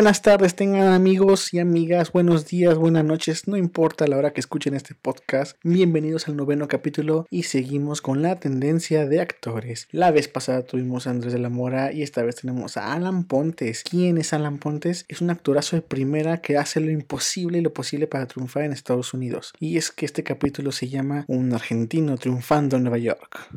Buenas tardes tengan amigos y amigas, buenos días, buenas noches, no importa la hora que escuchen este podcast. Bienvenidos al noveno capítulo y seguimos con la tendencia de actores. La vez pasada tuvimos a Andrés de la Mora y esta vez tenemos a Alan Pontes. ¿Quién es Alan Pontes? Es un actorazo de primera que hace lo imposible y lo posible para triunfar en Estados Unidos. Y es que este capítulo se llama Un argentino triunfando en Nueva York.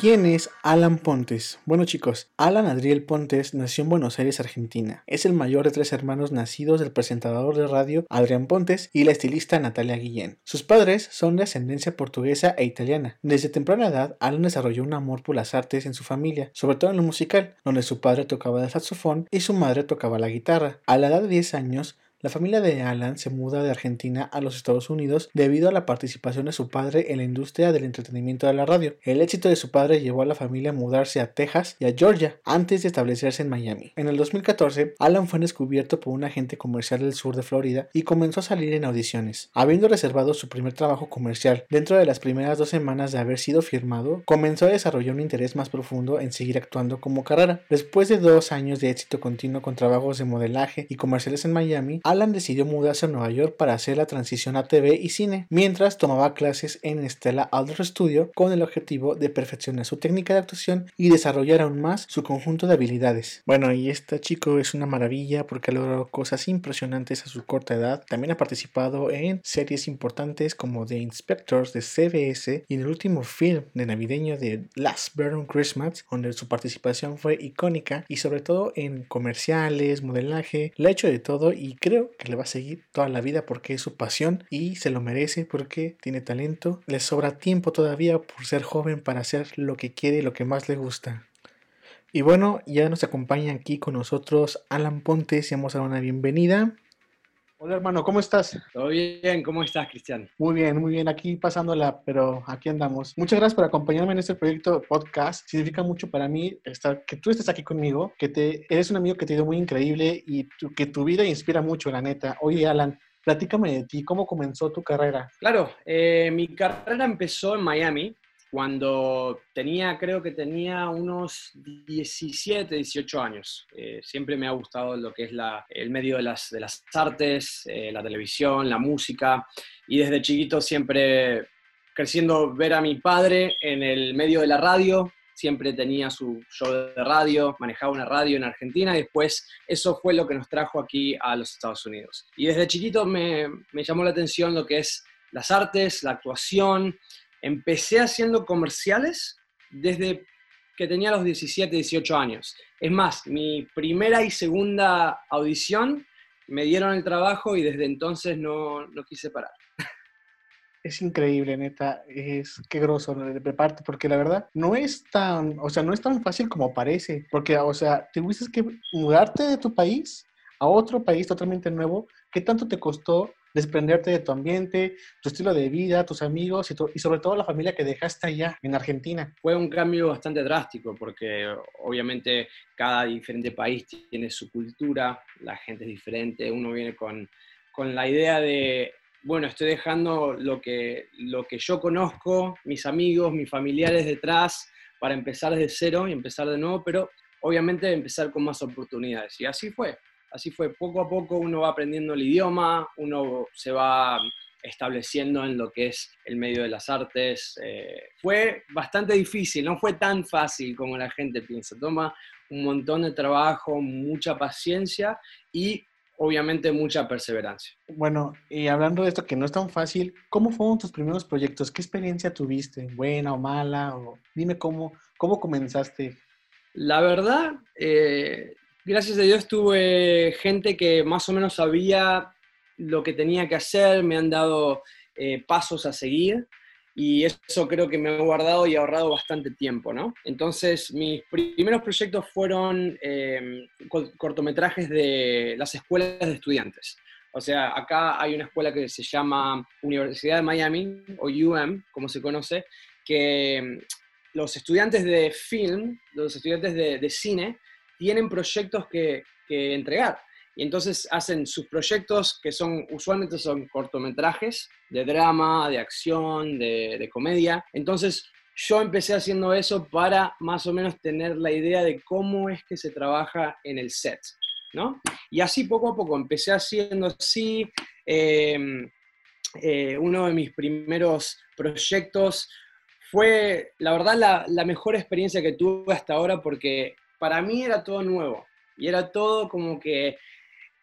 ¿Quién es Alan Pontes? Bueno chicos, Alan Adriel Pontes nació en Buenos Aires, Argentina. Es el mayor de tres hermanos nacidos del presentador de radio Adrián Pontes y la estilista Natalia Guillén. Sus padres son de ascendencia portuguesa e italiana. Desde temprana edad, Alan desarrolló un amor por las artes en su familia, sobre todo en lo musical, donde su padre tocaba el saxofón y su madre tocaba la guitarra. A la edad de 10 años, la familia de Alan se muda de Argentina a los Estados Unidos debido a la participación de su padre en la industria del entretenimiento de la radio. El éxito de su padre llevó a la familia a mudarse a Texas y a Georgia antes de establecerse en Miami. En el 2014, Alan fue descubierto por un agente comercial del sur de Florida y comenzó a salir en audiciones. Habiendo reservado su primer trabajo comercial dentro de las primeras dos semanas de haber sido firmado, comenzó a desarrollar un interés más profundo en seguir actuando como carrera. Después de dos años de éxito continuo con trabajos de modelaje y comerciales en Miami, Alan decidió mudarse a Nueva York para hacer la transición a TV y cine, mientras tomaba clases en Stella Adler Studio con el objetivo de perfeccionar su técnica de actuación y desarrollar aún más su conjunto de habilidades. Bueno, y este chico es una maravilla porque ha logrado cosas impresionantes a su corta edad. También ha participado en series importantes como The Inspectors de CBS y en el último film de navideño de Last Burn Christmas, donde su participación fue icónica y sobre todo en comerciales, modelaje, le ha hecho de todo y creo que le va a seguir toda la vida porque es su pasión y se lo merece porque tiene talento. Le sobra tiempo todavía por ser joven para hacer lo que quiere y lo que más le gusta. Y bueno, ya nos acompaña aquí con nosotros Alan Pontes y vamos a una bienvenida. Hola hermano, ¿cómo estás? Todo bien, ¿cómo estás Cristian? Muy bien, muy bien, aquí pasándola, pero aquí andamos. Muchas gracias por acompañarme en este proyecto podcast. Significa mucho para mí estar, que tú estés aquí conmigo, que te, eres un amigo que te ha ido muy increíble y que tu vida inspira mucho, la neta. Oye Alan, platícame de ti, ¿cómo comenzó tu carrera? Claro, eh, mi carrera empezó en Miami, cuando tenía, creo que tenía unos 17, 18 años. Eh, siempre me ha gustado lo que es la, el medio de las, de las artes, eh, la televisión, la música, y desde chiquito siempre creciendo ver a mi padre en el medio de la radio, siempre tenía su show de radio, manejaba una radio en Argentina y después eso fue lo que nos trajo aquí a los Estados Unidos. Y desde chiquito me, me llamó la atención lo que es las artes, la actuación, Empecé haciendo comerciales desde que tenía los 17, 18 años. Es más, mi primera y segunda audición me dieron el trabajo y desde entonces no, no quise parar. Es increíble, neta, es qué groso de parte, porque la verdad no es tan, o sea, no es tan fácil como parece, porque, o sea, tuviste que mudarte de tu país a otro país totalmente nuevo. ¿Qué tanto te costó desprenderte de tu ambiente, tu estilo de vida, tus amigos y, sobre todo la familia que dejaste allá en Argentina. Fue un cambio bastante drástico porque obviamente cada diferente país tiene su cultura, la gente es diferente, uno viene con, con la idea de bueno, estoy dejando lo que, lo que yo conozco, mis amigos, mis familiares detrás, para empezar desde cero y empezar de nuevo, pero obviamente empezar con más oportunidades. Y así fue. Así fue, poco a poco uno va aprendiendo el idioma, uno se va estableciendo en lo que es el medio de las artes. Eh, fue bastante difícil, no fue tan fácil como la gente piensa. Toma un montón de trabajo, mucha paciencia y obviamente mucha perseverancia. Bueno, y hablando de esto que no es tan fácil, ¿cómo fueron tus primeros proyectos? ¿Qué experiencia tuviste? ¿Buena o mala? O dime cómo, cómo comenzaste La verdad, eh, gracias a Dios tuve gente que más o menos sabía lo que tenía que hacer, me han dado eh, pasos a seguir y eso creo que me ha guardado y ahorrado bastante tiempo, ¿no? Entonces, mis primeros proyectos fueron eh, cortometrajes de las escuelas de estudiantes. O sea, acá hay una escuela que se llama Universidad de Miami, o UM, como se conoce, que los estudiantes de film, los estudiantes de, cine, tienen proyectos que, entregar. Y entonces hacen sus proyectos que son, usualmente son cortometrajes de drama, de acción, de, comedia. Entonces yo empecé haciendo eso para más o menos tener la idea de cómo es que se trabaja en el set, ¿no? Y así poco a poco empecé haciendo así. Em, eh, uno de mis primeros proyectos fue, la verdad, la, mejor experiencia que tuve hasta ahora porque para mí era todo nuevo y era todo como que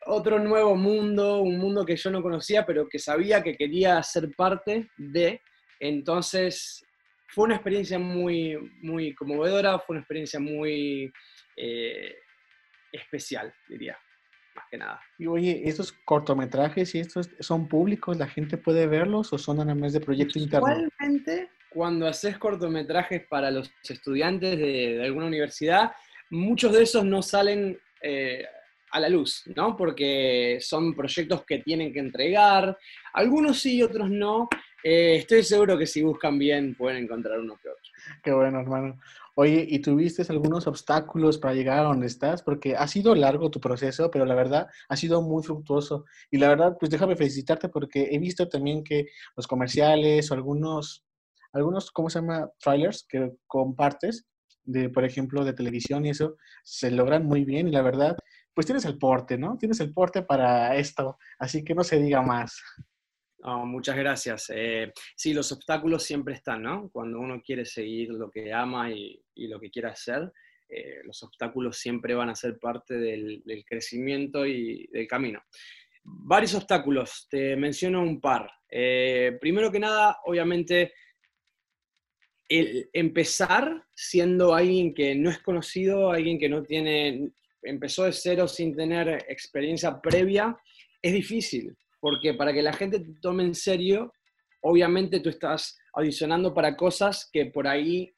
otro nuevo mundo, un mundo que yo no conocía, pero que sabía que quería ser parte de. Entonces, fue una experiencia muy, muy conmovedora, fue una experiencia muy eh, especial, diría, más que nada. Y oye, ¿estos cortometrajes y estos son públicos? ¿La gente puede verlos o son nada más de proyecto interno? Usualmente cuando haces cortometrajes para los estudiantes de, alguna universidad, muchos de esos no salen eh, a la luz, ¿no? Porque son proyectos que tienen que entregar, algunos sí, otros no. Eh, estoy seguro que si buscan bien pueden encontrar uno que otro. Qué bueno, hermano. Oye, ¿y tuviste algunos obstáculos para llegar a donde estás? Porque ha sido largo tu proceso, pero la verdad ha sido muy fructuoso. Y la verdad, pues déjame felicitarte porque he visto también que los comerciales o algunos algunos, ¿cómo se llama? Trailers que compartes, de, por ejemplo, de televisión y eso, se logran muy bien y la verdad, pues tienes el porte, ¿no? Tienes el porte para esto, así que no se diga más. muchas gracias. Eh, sí, los obstáculos siempre están, ¿no? Cuando uno quiere seguir lo que ama y, lo que quiere hacer, eh, los obstáculos siempre van a ser parte del, del, crecimiento y del camino. Varios obstáculos, te menciono un par. Eh, primero que nada, obviamente, el empezar siendo alguien que no es conocido, alguien que no tiene, empezó de cero sin tener experiencia previa, es difícil, porque para que la gente te tome en serio, obviamente tú estás audicionando para cosas que por ahí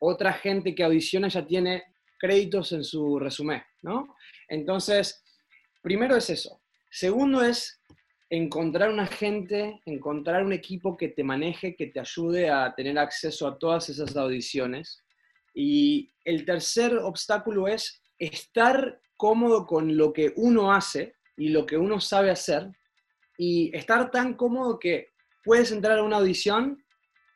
otra gente que audiciona ya tiene créditos en su resumen, ¿no? Entonces, primero es eso. Segundo es encontrar un agente, encontrar un equipo que te maneje, que te ayude a tener acceso a todas esas audiciones. Y el tercer obstáculo es estar cómodo con lo que uno hace y lo que uno sabe hacer y estar tan cómodo que puedes entrar a una audición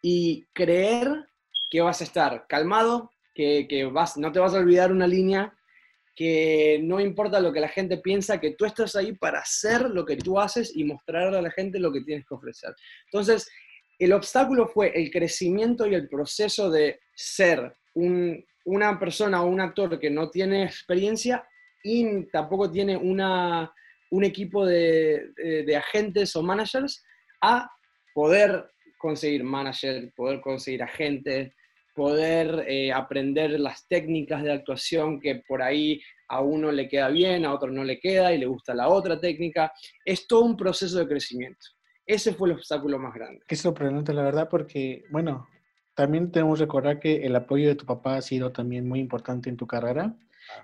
y creer que vas a estar calmado, que, que vas, no te vas a olvidar una línea, que no importa lo que la gente piensa, que tú estás ahí para hacer lo que tú haces y mostrarle a la gente lo que tienes que ofrecer. Entonces, el obstáculo fue el crecimiento y el proceso de ser una persona o un actor que no tiene experiencia y tampoco tiene una, un equipo de, de agentes o managers a poder conseguir manager, poder conseguir agentes, poder eh, aprender las técnicas de actuación que por ahí a uno le queda bien, a otro no le queda y le gusta la otra técnica. Es todo un proceso de crecimiento. Ese fue el obstáculo más grande. Qué sorprendente, la verdad, porque, bueno, también tenemos que recordar que el apoyo de tu papá ha sido también muy importante en tu carrera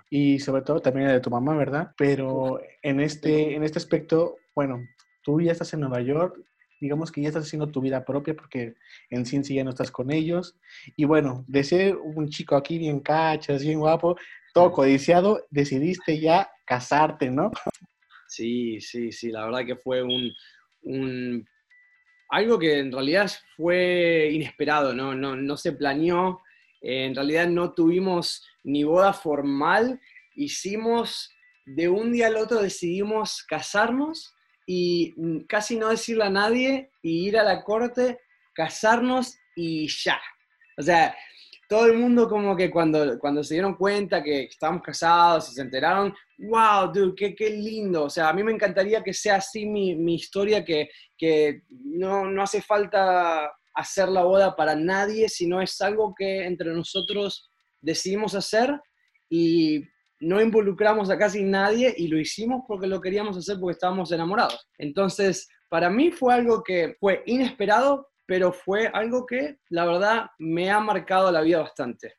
y sobre todo también el de tu mamá, ¿verdad? Pero en este, en este aspecto, bueno, tú ya estás en Nueva York, digamos que ya estás haciendo tu vida propia porque en ciencia ya no estás con ellos. Y bueno, de ser un chico aquí bien cachas, bien guapo, todo codiciado, decidiste ya casarte, ¿no? Sí, sí, sí, la verdad que fue un, algo que en realidad fue inesperado, ¿no? No, no se planeó, en realidad no tuvimos ni boda formal, hicimos, de un día al otro decidimos casarnos y mm, casi no decirle a nadie y ir a la corte, casarnos y ya. O sea, todo el mundo como que cuando, cuando se dieron cuenta que estábamos casados y se enteraron, wow, dude, qué, qué lindo. O sea, a mí me encantaría que sea así mi, mi historia, que, que no, no hace falta hacer la boda para nadie, sino es algo que entre nosotros decidimos hacer y no involucramos a casi nadie y lo hicimos porque lo queríamos hacer porque estábamos enamorados. Entonces, para mí fue algo que fue inesperado, pero fue algo que la verdad me ha marcado la vida bastante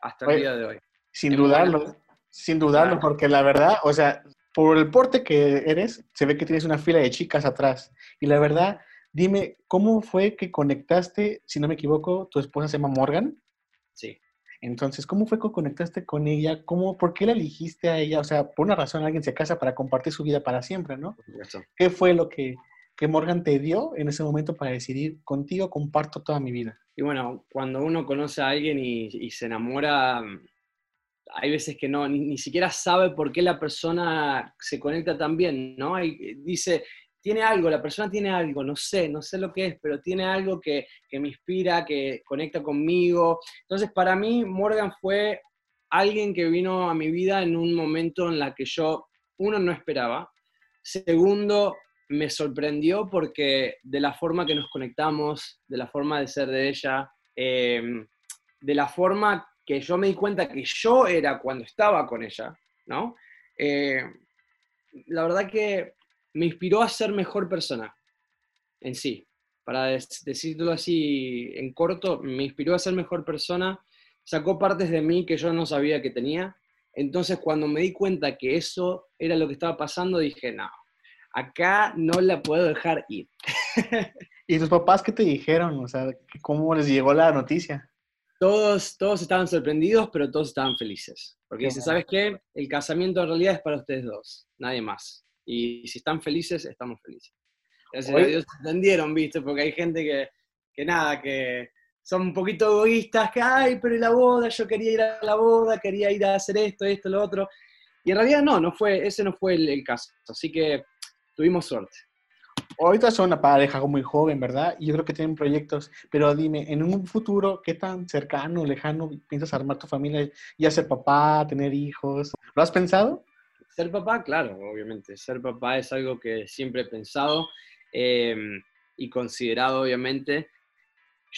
hasta el día de hoy. Sin dudarlo, sin dudarlo, porque la verdad, o sea, por el porte que eres, se ve que tienes una fila de chicas atrás. Y la verdad, dime, ¿cómo fue que conectaste, si no me equivoco, tu esposa se llama Morgan? Sí. Entonces, ¿cómo fue que conectaste con ella? ¿Cómo, ¿Por qué la elegiste a ella? O sea, por una razón alguien se casa para compartir su vida para siempre, ¿no? ¿Qué fue lo que, que Morgan te dio en ese momento para decidir, contigo comparto toda mi vida? Y bueno, cuando uno conoce a alguien y, se enamora, hay veces que no, ni, siquiera sabe por qué la persona se conecta tan bien, ¿no? Hay, dice, tiene algo, la persona tiene algo, no sé, no sé lo que es, pero tiene algo que, me inspira, que conecta conmigo. Entonces, para mí, Morgan fue alguien que vino a mi vida en un momento en la que yo, uno, no esperaba. Segundo, me sorprendió porque de la forma que nos conectamos, de la forma de ser de ella, em, de la forma que yo me di cuenta que yo era cuando estaba con ella, ¿no? Eh, la verdad que me inspiró a ser mejor persona en sí. Para decirlo así en corto, me inspiró a ser mejor persona, sacó partes de mí que yo no sabía que tenía. Entonces cuando me di cuenta que eso era lo que estaba pasando, dije, no, acá no la puedo dejar ir. ¿Y tus papás qué te dijeron? O sea, ¿cómo les llegó la noticia? Todos, todos estaban sorprendidos, pero todos estaban felices. Porque dicen, ¿sabes qué? El casamiento en realidad es para ustedes dos, nadie más. Y si están felices, estamos felices. Gracias a Dios entendieron, ¿viste? Porque hay gente que, que nada, que son un poquito egoístas, que, ay, pero la boda, yo quería ir a la boda, quería ir a hacer esto, esto, lo otro. Y en realidad no, no fue, ese no fue el, caso. Así que tuvimos suerte. Ahorita son una pareja muy joven, ¿verdad? Y yo creo que tienen proyectos, pero dime, en un futuro, ¿qué tan cercano, lejano piensas armar tu familia? Ya ser papá, tener hijos. ¿Lo has pensado? Ser papá, claro, obviamente. Ser papá es algo que siempre he pensado em, y considerado, obviamente.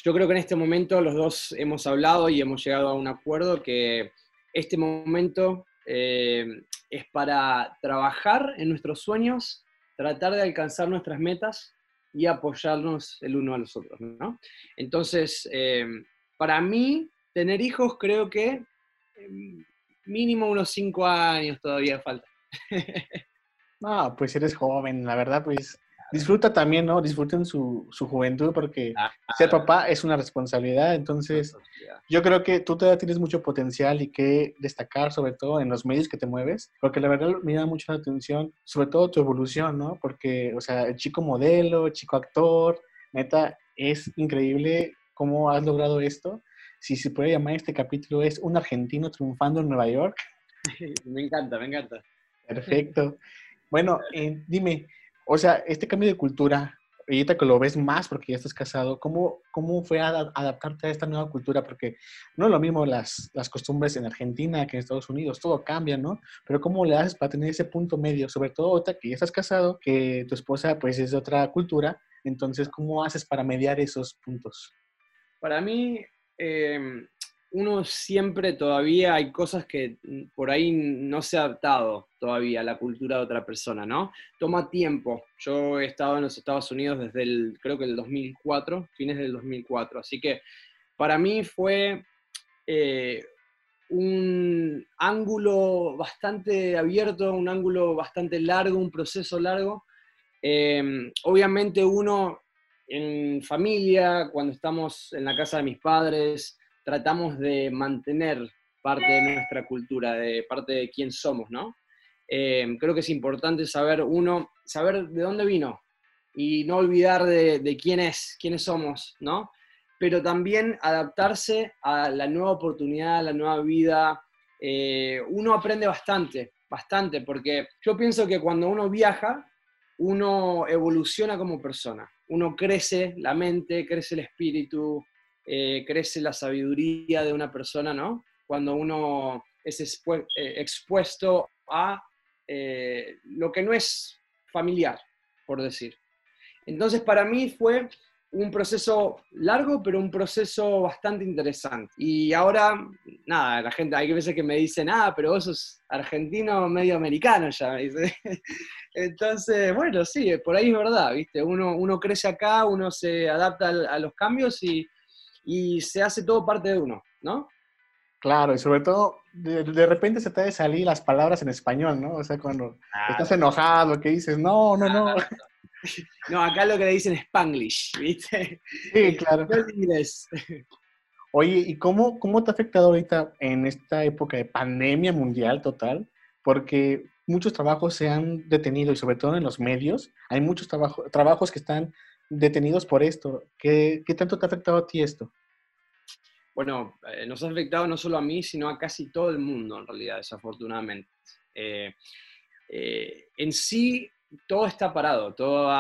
Yo creo que en este momento los dos hemos hablado y hemos llegado a un acuerdo que este momento em, es para trabajar en nuestros sueños, tratar de alcanzar nuestras metas y apoyarnos el uno a los otros, ¿no? Entonces, em, para mí, tener hijos creo que mínimo unos cinco años todavía falta. no, pues eres joven, la verdad, pues disfruta también, ¿no? Disfruten su, juventud porque ah, ser papá es una responsabilidad, entonces yo creo que tú todavía tienes mucho potencial y que destacar, sobre todo en los medios que te mueves, porque la verdad me da mucha atención, sobre todo tu evolución, ¿no? Porque, o sea, el chico modelo, el chico actor, neta, es increíble cómo has logrado esto. Si se puede llamar este capítulo es un argentino triunfando en Nueva York. me encanta, me encanta. Perfecto. Bueno, eh, dime, o sea, este cambio de cultura, ahorita que lo ves más porque ya estás casado, ¿cómo, cómo fue adaptarte a esta nueva cultura? Porque no es lo mismo las, las costumbres en Argentina que en Estados Unidos, todo cambia, ¿no? Pero ¿cómo le haces para tener ese punto medio? Sobre todo ahorita que ya estás casado, que tu esposa pues es de otra cultura, entonces, ¿cómo haces para mediar esos puntos? Para mí, eh, uno siempre todavía hay cosas que por ahí no se ha adaptado todavía a la cultura de otra persona, ¿no? Toma tiempo. Yo he estado en los Estados Unidos desde el, creo que el 2004, fines del 2004, así que para mí fue eh, un ángulo bastante abierto, un ángulo bastante largo, un proceso largo. Em, obviamente uno en familia, cuando estamos en la casa de mis padres, tratamos de mantener parte de nuestra cultura, de parte de quién somos, ¿no? Eh, creo que es importante saber, uno, saber de dónde vino y no olvidar de, quién es, quiénes somos, ¿no? Pero también adaptarse a la nueva oportunidad, a la nueva vida. Eh, uno aprende bastante, bastante, porque yo pienso que cuando uno viaja, uno evoluciona como persona, uno crece la mente, crece el espíritu, eh, crece la sabiduría de una persona, ¿no? Cuando uno es eh, expuesto a eh, lo que no es familiar, por decir. Entonces, para mí fue un proceso largo, pero un proceso bastante interesante. Y ahora, nada, la gente, hay veces que me dicen, ah, pero vos sos argentino medio americano ya, me dice. Entonces, bueno, sí, por ahí es verdad, ¿viste? Uno, uno crece acá, uno se adapta a, los cambios y, y, se hace todo parte de uno, ¿no? Claro, y sobre todo, de, repente se te de salir las palabras en español, ¿no? O sea, cuando estás enojado, que dices, no, no, no. No, acá lo que le dicen es Spanglish, ¿viste? Sí, claro. Oye, ¿y cómo, cómo te ha afectado ahorita en esta época de pandemia mundial total? Porque muchos trabajos se han detenido y sobre todo en los medios hay muchos trabajos que están detenidos por esto. ¿Qué, ¿Qué, tanto te ha afectado a ti esto? Bueno, eh, nos ha afectado no solo a mí, sino a casi todo el mundo en realidad, desafortunadamente. Eh, eh, en sí, todo está parado, todo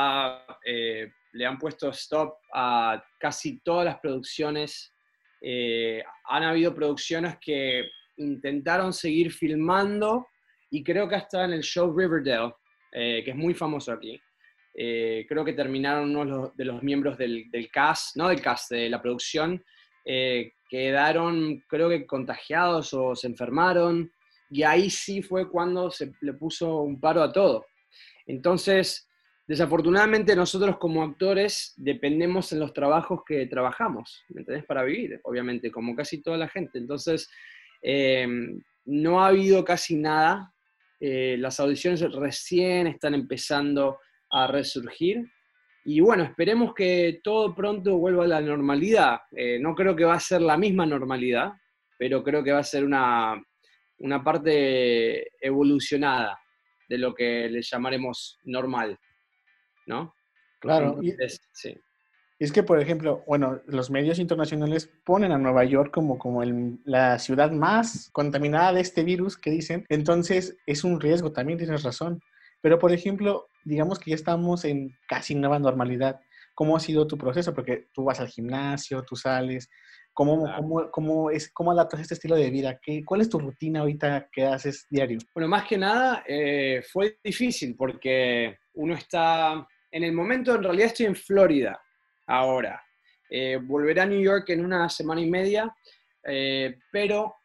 eh, le han puesto stop a casi todas las producciones. Eh, han habido producciones que intentaron seguir filmando y creo que hasta en el show Riverdale, eh, que es muy famoso aquí, creo que terminaron uno de los, miembros del, cast, no del cast, de la producción, quedaron creo que contagiados o se enfermaron y ahí sí fue cuando se le puso un paro a todo. Entonces, desafortunadamente nosotros como actores dependemos en los trabajos que trabajamos, ¿me entendés? Para vivir, obviamente, como casi toda la gente. Entonces, eh, no ha habido casi nada. Eh, las audiciones recién están empezando a resurgir. Y bueno, esperemos que todo pronto vuelva a la normalidad. Eh, no creo que va a ser la misma normalidad, pero creo que va a ser una, una parte evolucionada de lo que le llamaremos normal, ¿no? Claro. y, sí. Es que, por ejemplo, bueno, los medios internacionales ponen a Nueva York como, como la ciudad más contaminada de este virus que dicen, entonces es un riesgo, también tienes razón. Pero, por ejemplo, digamos que ya estamos en casi nueva normalidad. ¿Cómo ha sido tu proceso? Porque tú vas al gimnasio, tú sales, ¿Cómo, cómo, cómo, es, ¿Cómo adaptas este estilo de vida? ¿Qué, ¿Cuál es tu rutina ahorita que haces diario? Bueno, más que nada eh, fue difícil porque uno está, en el momento en realidad estoy en Florida ahora. Eh, volveré a New York en una semana y media, eh, pero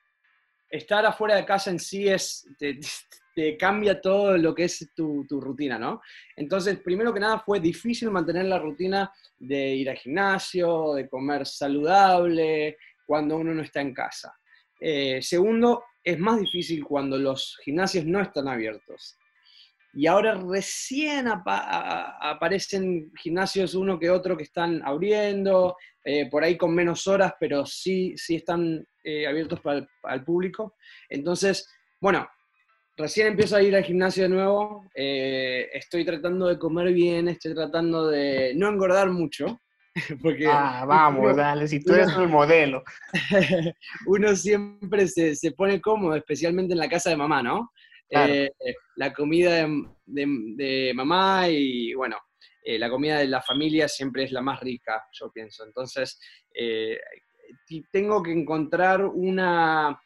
estar afuera de casa en sí es, te cambia todo lo que es tu, rutina, ¿no? Entonces, primero que nada, fue difícil mantener la rutina de ir al gimnasio, de comer saludable, cuando uno no está en casa. Eh, segundo, es más difícil cuando los gimnasios no están abiertos. Y ahora recién aparecen gimnasios uno que otro que están abriendo, eh, por ahí con menos horas, pero sí, sí están eh, abiertos para el público. Entonces, bueno, recién empiezo a ir al gimnasio de nuevo, eh, estoy tratando de comer bien, estoy tratando de no engordar mucho. Porque ah, vamos, dale, si tú eres el modelo. uno siempre se, se, pone cómodo, especialmente en la casa de mamá, ¿no? Eh, la comida de, mamá y, bueno, eh, la comida de la familia siempre es la más rica, yo pienso. Entonces, tengo que encontrar una,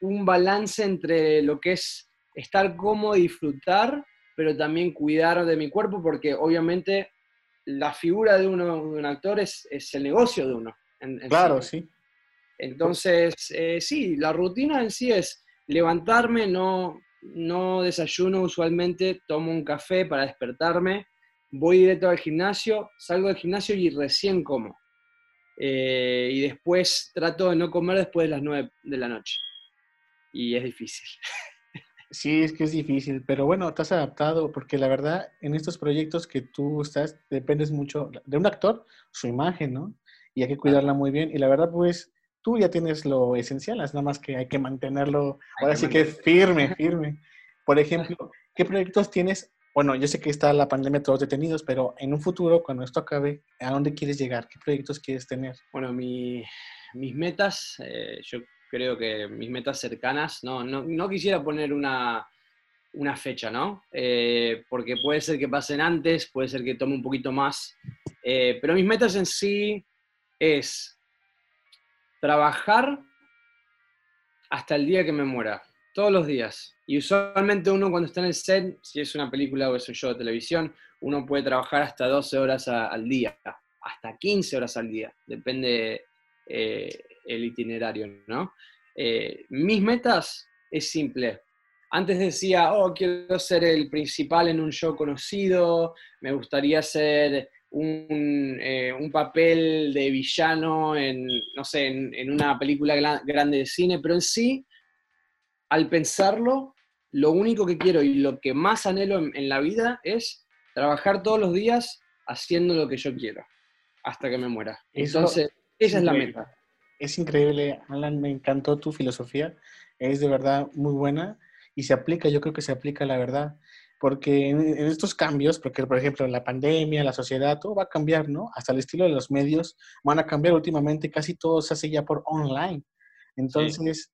un balance entre lo que es estar cómodo y disfrutar, pero también cuidar de mi cuerpo, porque obviamente la figura de, uno, de un actor es, el negocio de uno. claro, sí. Entonces, eh, sí, la rutina en sí es levantarme, no, no desayuno usualmente, tomo un café para despertarme, voy directo al gimnasio, salgo del gimnasio y recién como. Eh, y después trato de no comer después de las 9 de la noche y es difícil. Sí, es que es difícil, pero bueno, te has adaptado porque la verdad en estos proyectos que tú estás dependes mucho de un actor, su imagen, ¿no? Y hay que cuidarla muy bien y la verdad pues tú ya tienes lo esencial, es nada más que hay que mantenerlo, ahora sí que firme, firme. Por ejemplo, ¿qué proyectos tienes? Bueno, yo sé que está la pandemia todos detenidos, pero en un futuro, cuando esto acabe, ¿a dónde quieres llegar? ¿Qué proyectos quieres tener? Bueno, mi, mis metas, eh, yo creo que mis metas cercanas, no, no, quisiera poner una, fecha, ¿no? Eh, porque puede ser que pasen antes, puede ser que tome un poquito más, eh, pero mis metas en sí es trabajar hasta el día que me muera, todos los días. Y usualmente uno cuando está en el set, si es una película o es un show de televisión, uno puede trabajar hasta 12 horas al día, hasta 15 horas al día, depende eh, el itinerario, ¿no? Eh, mis metas es simple. Antes decía, oh, quiero ser el principal en un show conocido, me gustaría ser un, eh, un papel de villano en, no sé, en, una película grande de cine, pero en sí, al pensarlo, lo único que quiero y lo que más anhelo en la vida es trabajar todos los días haciendo lo que yo quiero hasta que me muera. Entonces, esa es la meta. Es increíble, Alan, me encantó tu filosofía, es de verdad muy buena y se aplica, yo creo que se aplica la verdad, porque en, estos cambios, porque por ejemplo la pandemia, la sociedad, todo va a cambiar, ¿no? Hasta el estilo de los medios van a cambiar últimamente, casi todo se hace ya por online. Entonces,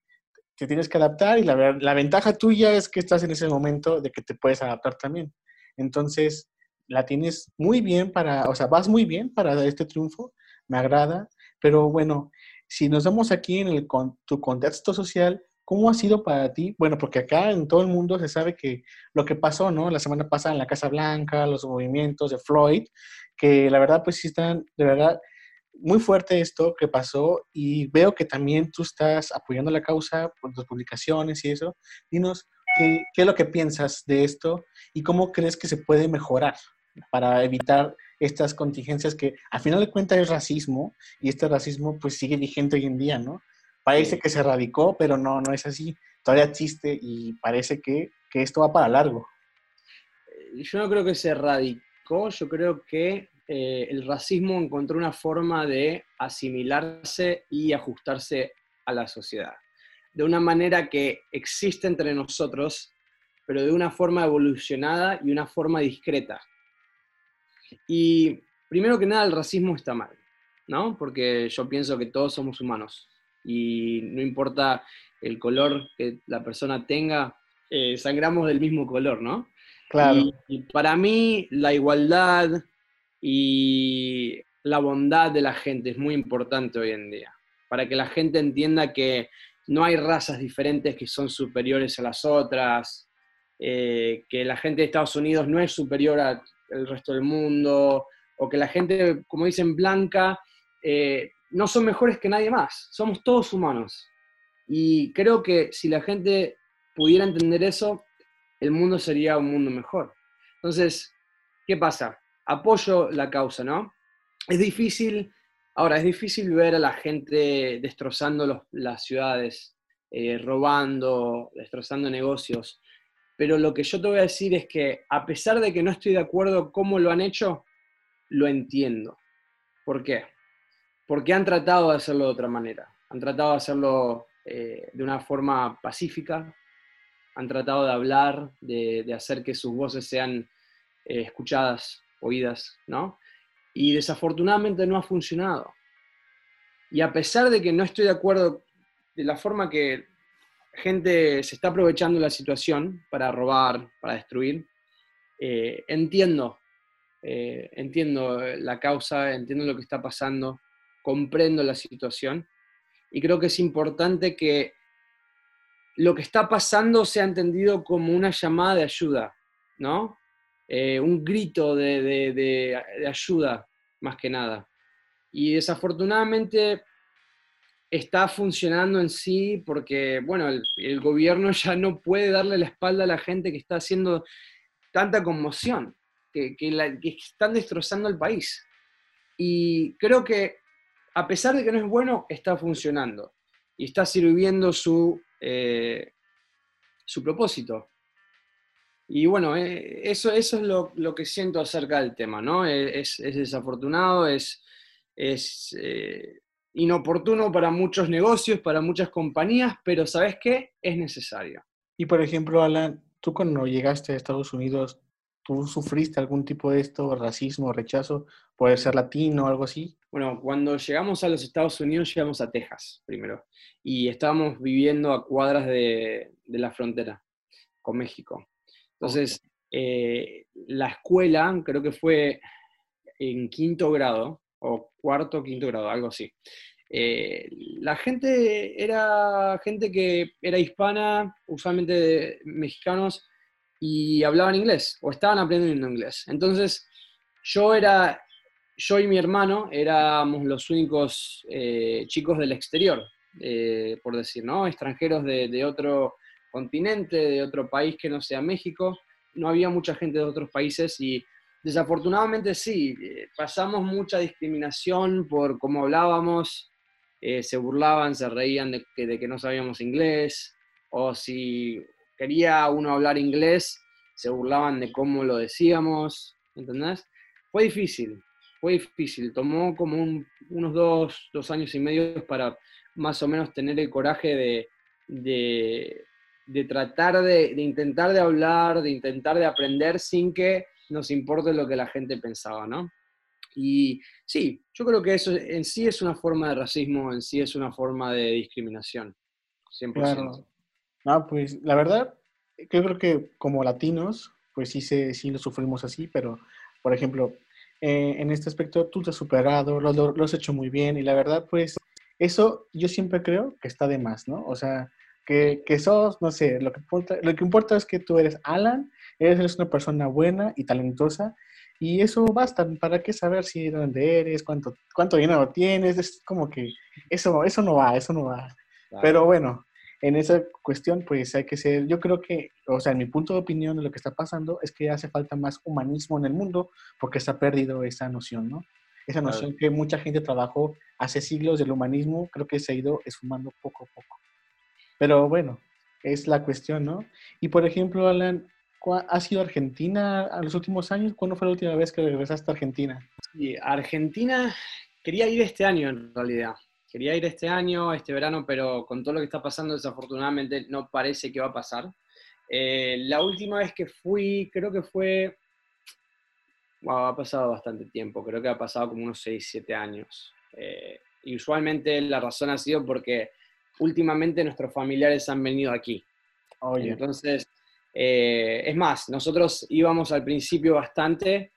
te tienes que adaptar y la, la ventaja tuya es que estás en ese momento de que te puedes adaptar también. Entonces, la tienes muy bien para, o sea, vas muy bien para este triunfo, me agrada, pero bueno, si nos vemos aquí en el, con, tu contexto social, ¿cómo ha sido para ti? Bueno, porque acá en todo el mundo se sabe que lo que pasó, ¿no? La semana pasada en la Casa Blanca, los movimientos de Floyd, que la verdad pues sí están, de verdad, muy fuerte esto que pasó y veo que también tú estás apoyando la causa por tus publicaciones y eso. Dinos, ¿qué, qué es lo que piensas de esto y cómo crees que se puede mejorar? Para evitar estas contingencias que al final de cuentas es racismo y este racismo pues sigue vigente hoy en día, ¿no? Parece que se erradicó, pero no, no es así. Todavía existe y parece que, esto va para largo. Eh, yo no creo que se erradicó, yo creo que eh, el racismo encontró una forma de asimilarse y ajustarse a la sociedad. De una manera que existe entre nosotros, pero de una forma evolucionada y una forma discreta. Y primero que nada, el racismo está mal, ¿no? Porque yo pienso que todos somos humanos y no importa el color que la persona tenga, eh, sangramos del mismo color, ¿no? Claro. Y, para mí, la igualdad y la bondad de la gente es muy importante hoy en día, para que la gente entienda que no hay razas diferentes que son superiores a las otras, eh, que la gente de Estados Unidos no es superior a el resto del mundo, o que la gente, como dicen, blanca, eh, no son mejores que nadie más, somos todos humanos. Y creo que si la gente pudiera entender eso, el mundo sería un mundo mejor. Entonces, ¿qué pasa? Apoyo la causa, ¿no? Es difícil, ahora, es difícil ver a la gente destrozando las ciudades, eh, robando, destrozando negocios, pero lo que yo te voy a decir es que a pesar de que no estoy de acuerdo cómo lo han hecho, lo entiendo. ¿Por qué? Porque han tratado de hacerlo de otra manera. Han tratado de hacerlo eh, de una forma pacífica, han tratado de hablar, de, hacer que sus voces sean eh, escuchadas, oídas, ¿no? Y desafortunadamente no ha funcionado. Y a pesar de que no estoy de acuerdo de la forma que gente se está aprovechando la situación para robar, para destruir. Eh, entiendo, eh, entiendo la causa, entiendo lo que está pasando, comprendo la situación y creo que es importante que lo que está pasando sea entendido como una llamada de ayuda, ¿no? Eh, un grito de ayuda, más que nada. Y desafortunadamente está funcionando en sí porque, bueno, el, gobierno ya no puede darle la espalda a la gente que está haciendo tanta conmoción, que, están destrozando el país. Y creo que, a pesar de que no es bueno, está funcionando y está sirviendo su, eh, su propósito. Y bueno, eh, eso, eso es lo, que siento acerca del tema, ¿no? Es, desafortunado, es, es eh, inoportuno para muchos negocios, para muchas compañías, pero ¿sabes qué? Es necesario. Y por ejemplo, Alan, tú cuando llegaste a Estados Unidos, ¿tú sufriste algún tipo de esto, racismo, rechazo, por ser latino o algo así? Bueno, cuando llegamos a los Estados Unidos, llegamos a Texas primero, y estábamos viviendo a cuadras de, la frontera con México. Entonces, eh, la escuela, creo que fue en quinto grado, o cuarto quinto grado, algo así. Eh, la gente era gente que era hispana, usualmente mexicanos, y hablaban inglés o estaban aprendiendo inglés. Entonces, yo era, yo y mi hermano éramos los únicos eh, chicos del exterior, eh, por decir, ¿no? Extranjeros de, otro continente, de otro país que no sea México. No había mucha gente de otros países y desafortunadamente sí, eh, pasamos mucha discriminación por cómo hablábamos, se burlaban, se reían de que, de no sabíamos inglés, o si quería uno hablar inglés, se burlaban de cómo lo decíamos, ¿entendés? Fue difícil, fue difícil, tomó como unos dos, años y medio para más o menos tener el coraje de, tratar de, intentar de hablar, de intentar de aprender sin que nos importe lo que la gente pensaba, ¿no? Y sí, yo creo que eso en sí es una forma de racismo, en sí es una forma de discriminación, 100%. Claro. No, pues la verdad, yo creo que como latinos, pues sí, se, sí lo sufrimos así, pero por ejemplo, eh, en este aspecto tú te has superado, lo, lo, has hecho muy bien y la verdad, pues eso yo siempre creo que está de más, ¿no? O sea, que, que sos, no sé, lo que, importa, lo que importa es que tú eres Alan, eres una persona buena y talentosa y eso basta, ¿para qué saber si dónde eres, cuánto, cuánto dinero tienes? Es como que eso, eso no va, eso no va. Pero bueno, en esa cuestión, pues hay que ser, yo creo que, o sea, en mi punto de opinión de lo que está pasando es que hace falta más humanismo en el mundo porque se ha perdido esa noción, ¿no? Esa noción que mucha gente trabajó hace siglos del humanismo, creo que se ha ido esfumando poco a poco. Pero bueno, es la cuestión, ¿no? Y por ejemplo, Alan, ¿has ido a Argentina a los últimos años? ¿Cuándo fue la última vez que regresaste a Argentina? Sí, Argentina quería ir este año en realidad quería ir este año, este verano, pero con todo lo que está pasando, desafortunadamente no parece que va a pasar. Eh, la última vez que fui, creo que fue, ha pasado bastante tiempo, creo que ha pasado como unos 6, 7 años. Eh, y usualmente la razón ha sido porque últimamente nuestros familiares han venido aquí. Entonces, eh, es más, nosotros íbamos al principio bastante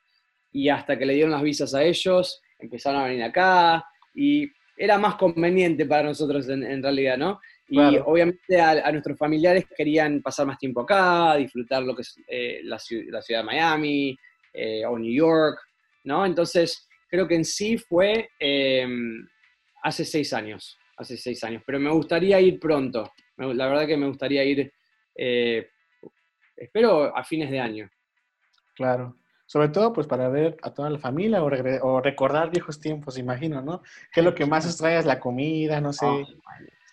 y hasta que le dieron las visas a ellos, empezaron a venir acá y era más conveniente para nosotros en, realidad, ¿no? Y obviamente a, nuestros familiares querían pasar más tiempo acá, disfrutar lo que es eh, la, ciudad de Miami eh, o New York, ¿no? Entonces, creo que en sí fue hace seis años, hace seis años, pero me gustaría ir pronto, la verdad que me gustaría ir, eh, espero a fines de año. Claro. Sobre todo, pues para ver a toda la familia o, recordar viejos tiempos, imagino, ¿no? ¿Qué es lo que más extrañas? La comida, no sé.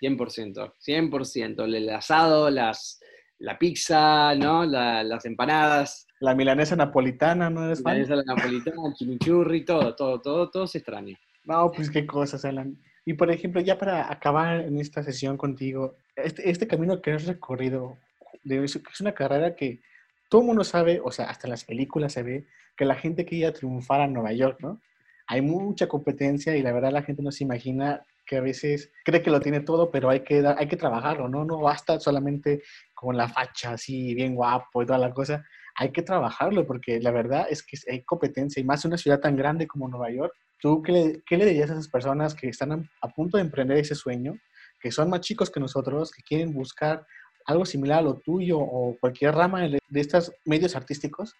100%, 100%. El asado, las, la pizza, ¿no? las empanadas. La milanesa napolitana, ¿no eres fan? La milanesa napolitana, el chimichurri, todo, todo, todo, todo se extraña. No, pues qué cosas, Alan. Y por ejemplo, ya para acabar en esta sesión contigo, este, este camino que has recorrido, es una carrera que todo el mundo sabe, o sea, hasta en las películas se ve que la gente quería triunfar a Nueva York, ¿no? Hay mucha competencia y la verdad la gente no se imagina que a veces cree que lo tiene todo, pero hay que, hay que trabajarlo, ¿no? No basta solamente con la facha así, bien guapo y toda la cosa. Hay que trabajarlo porque la verdad es que hay competencia y más en una ciudad tan grande como Nueva York. ¿Tú qué le, dirías a esas personas que están a, a punto de emprender ese sueño, que son más chicos que nosotros, que quieren buscar algo similar a lo tuyo o cualquier rama de, estos medios artísticos,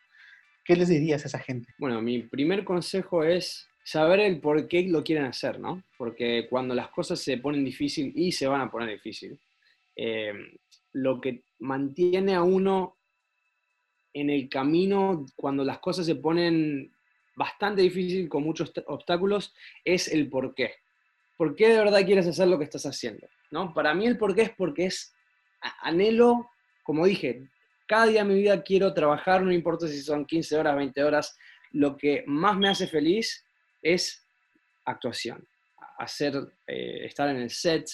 ¿qué les dirías a esa gente? Bueno, mi primer consejo es saber el por qué lo quieren hacer, ¿no? Porque cuando las cosas se ponen difícil y se van a poner difícil, eh, lo que mantiene a uno en el camino cuando las cosas se ponen bastante difícil con muchos obstáculos es el por qué. ¿Por qué de verdad quieres hacer lo que estás haciendo? ¿no? Para mí el por qué es porque es anhelo, como dije, cada día de mi vida quiero trabajar, no importa si son 15 horas, 20 horas, lo que más me hace feliz es actuación, hacer, eh, estar en el set,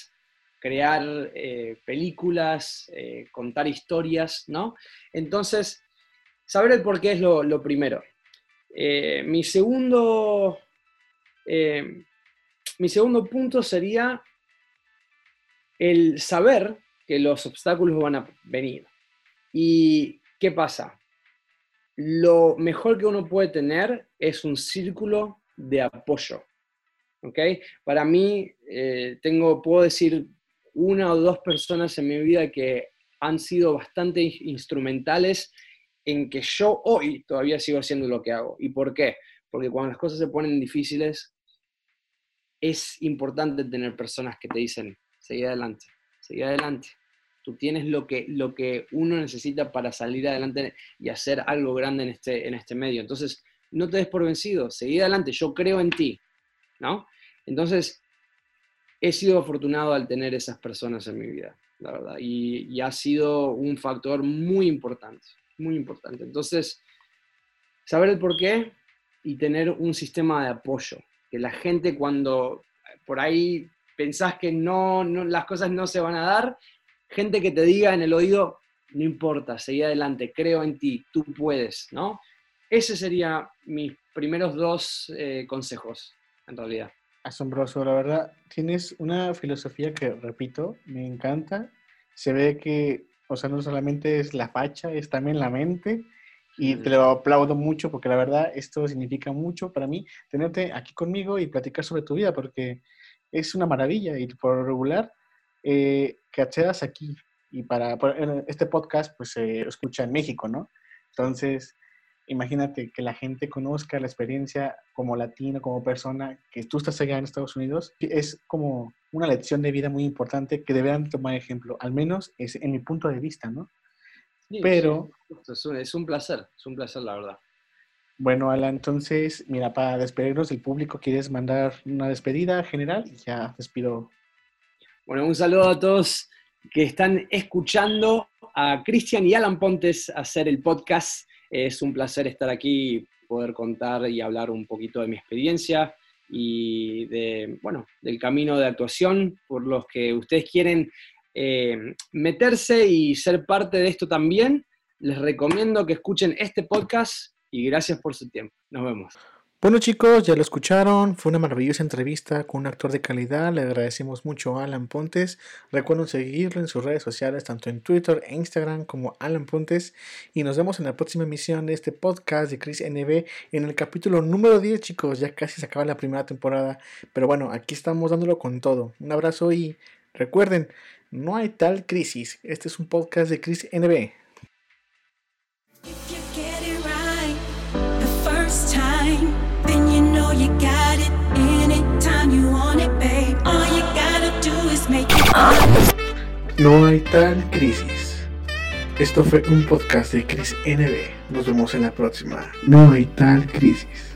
crear eh, películas, eh, contar historias, ¿no? Entonces, saber el por qué es lo, lo primero. Mi, segundo, mi segundo punto sería el saber que los obstáculos van a venir. ¿Y qué pasa? Lo mejor que uno puede tener es un círculo de apoyo. ¿ok? Para mí, eh, tengo, puedo decir una o dos personas en mi vida que han sido bastante instrumentales en que yo hoy todavía sigo haciendo lo que hago. ¿Y por qué? porque cuando las cosas se ponen difíciles, es importante tener personas que te dicen, seguí adelante, seguí adelante. Tú tienes lo que, lo que uno necesita para salir adelante y hacer algo grande en este, en este medio. Entonces, no te des por vencido, seguí adelante, yo creo en ti, ¿no? Entonces, he sido afortunado al tener esas personas en mi vida, la verdad, y, y ha sido un factor muy importante, muy importante. Entonces, saber el por qué y tener un sistema de apoyo, que la gente cuando por ahí pensás que no, las cosas no se van a dar, gente que te diga en el oído, no importa, seguí adelante, creo en ti, tú puedes, ¿no? Ese sería mis primeros dos eh, consejos, en realidad. Asombroso, la verdad. Tienes una filosofía que, repito, me encanta. Se ve que, o sea, no solamente es la facha, es también la mente y te lo aplaudo mucho porque la verdad esto significa mucho para mí tenerte aquí conmigo y platicar sobre tu vida porque es una maravilla y por regular eh, que accedas aquí y para, este podcast pues se escucha en México, ¿no? Entonces, imagínate que la gente conozca la experiencia como latino, como persona, que tú estás allá en Estados Unidos, es como una lección de vida muy importante que deberán tomar ejemplo, al menos es en mi punto de vista, ¿no? Pero... Es, un, placer, es un placer, la verdad. Bueno, Alan, entonces, mira, para despedirnos del público, ¿quieres mandar una despedida general? Ya despido. Bueno, un saludo a todos que están escuchando a Cristian y Alan Pontes hacer el podcast. Es un placer estar aquí, poder contar y hablar un poquito de mi experiencia y de, bueno, del camino de actuación por los que ustedes quieren eh, meterse y ser parte de esto también, les recomiendo que escuchen este podcast y gracias por su tiempo. Nos vemos. Bueno chicos, ya lo escucharon, fue una maravillosa entrevista con un actor de calidad, le agradecemos mucho a Alan Pontes, recuerden seguirlo en sus redes sociales, tanto en Twitter e Instagram como Alan Pontes, y nos vemos en la próxima emisión de este podcast de Chris NB en el capítulo número 10 chicos, ya casi se acaba la primera temporada, pero bueno, aquí estamos dándolo con todo, un abrazo y recuerden, no hay tal crisis. Este es un podcast de Cris NB. No hay tal crisis. Esto fue un podcast de Cris NB. Nos vemos en la próxima. No hay tal crisis.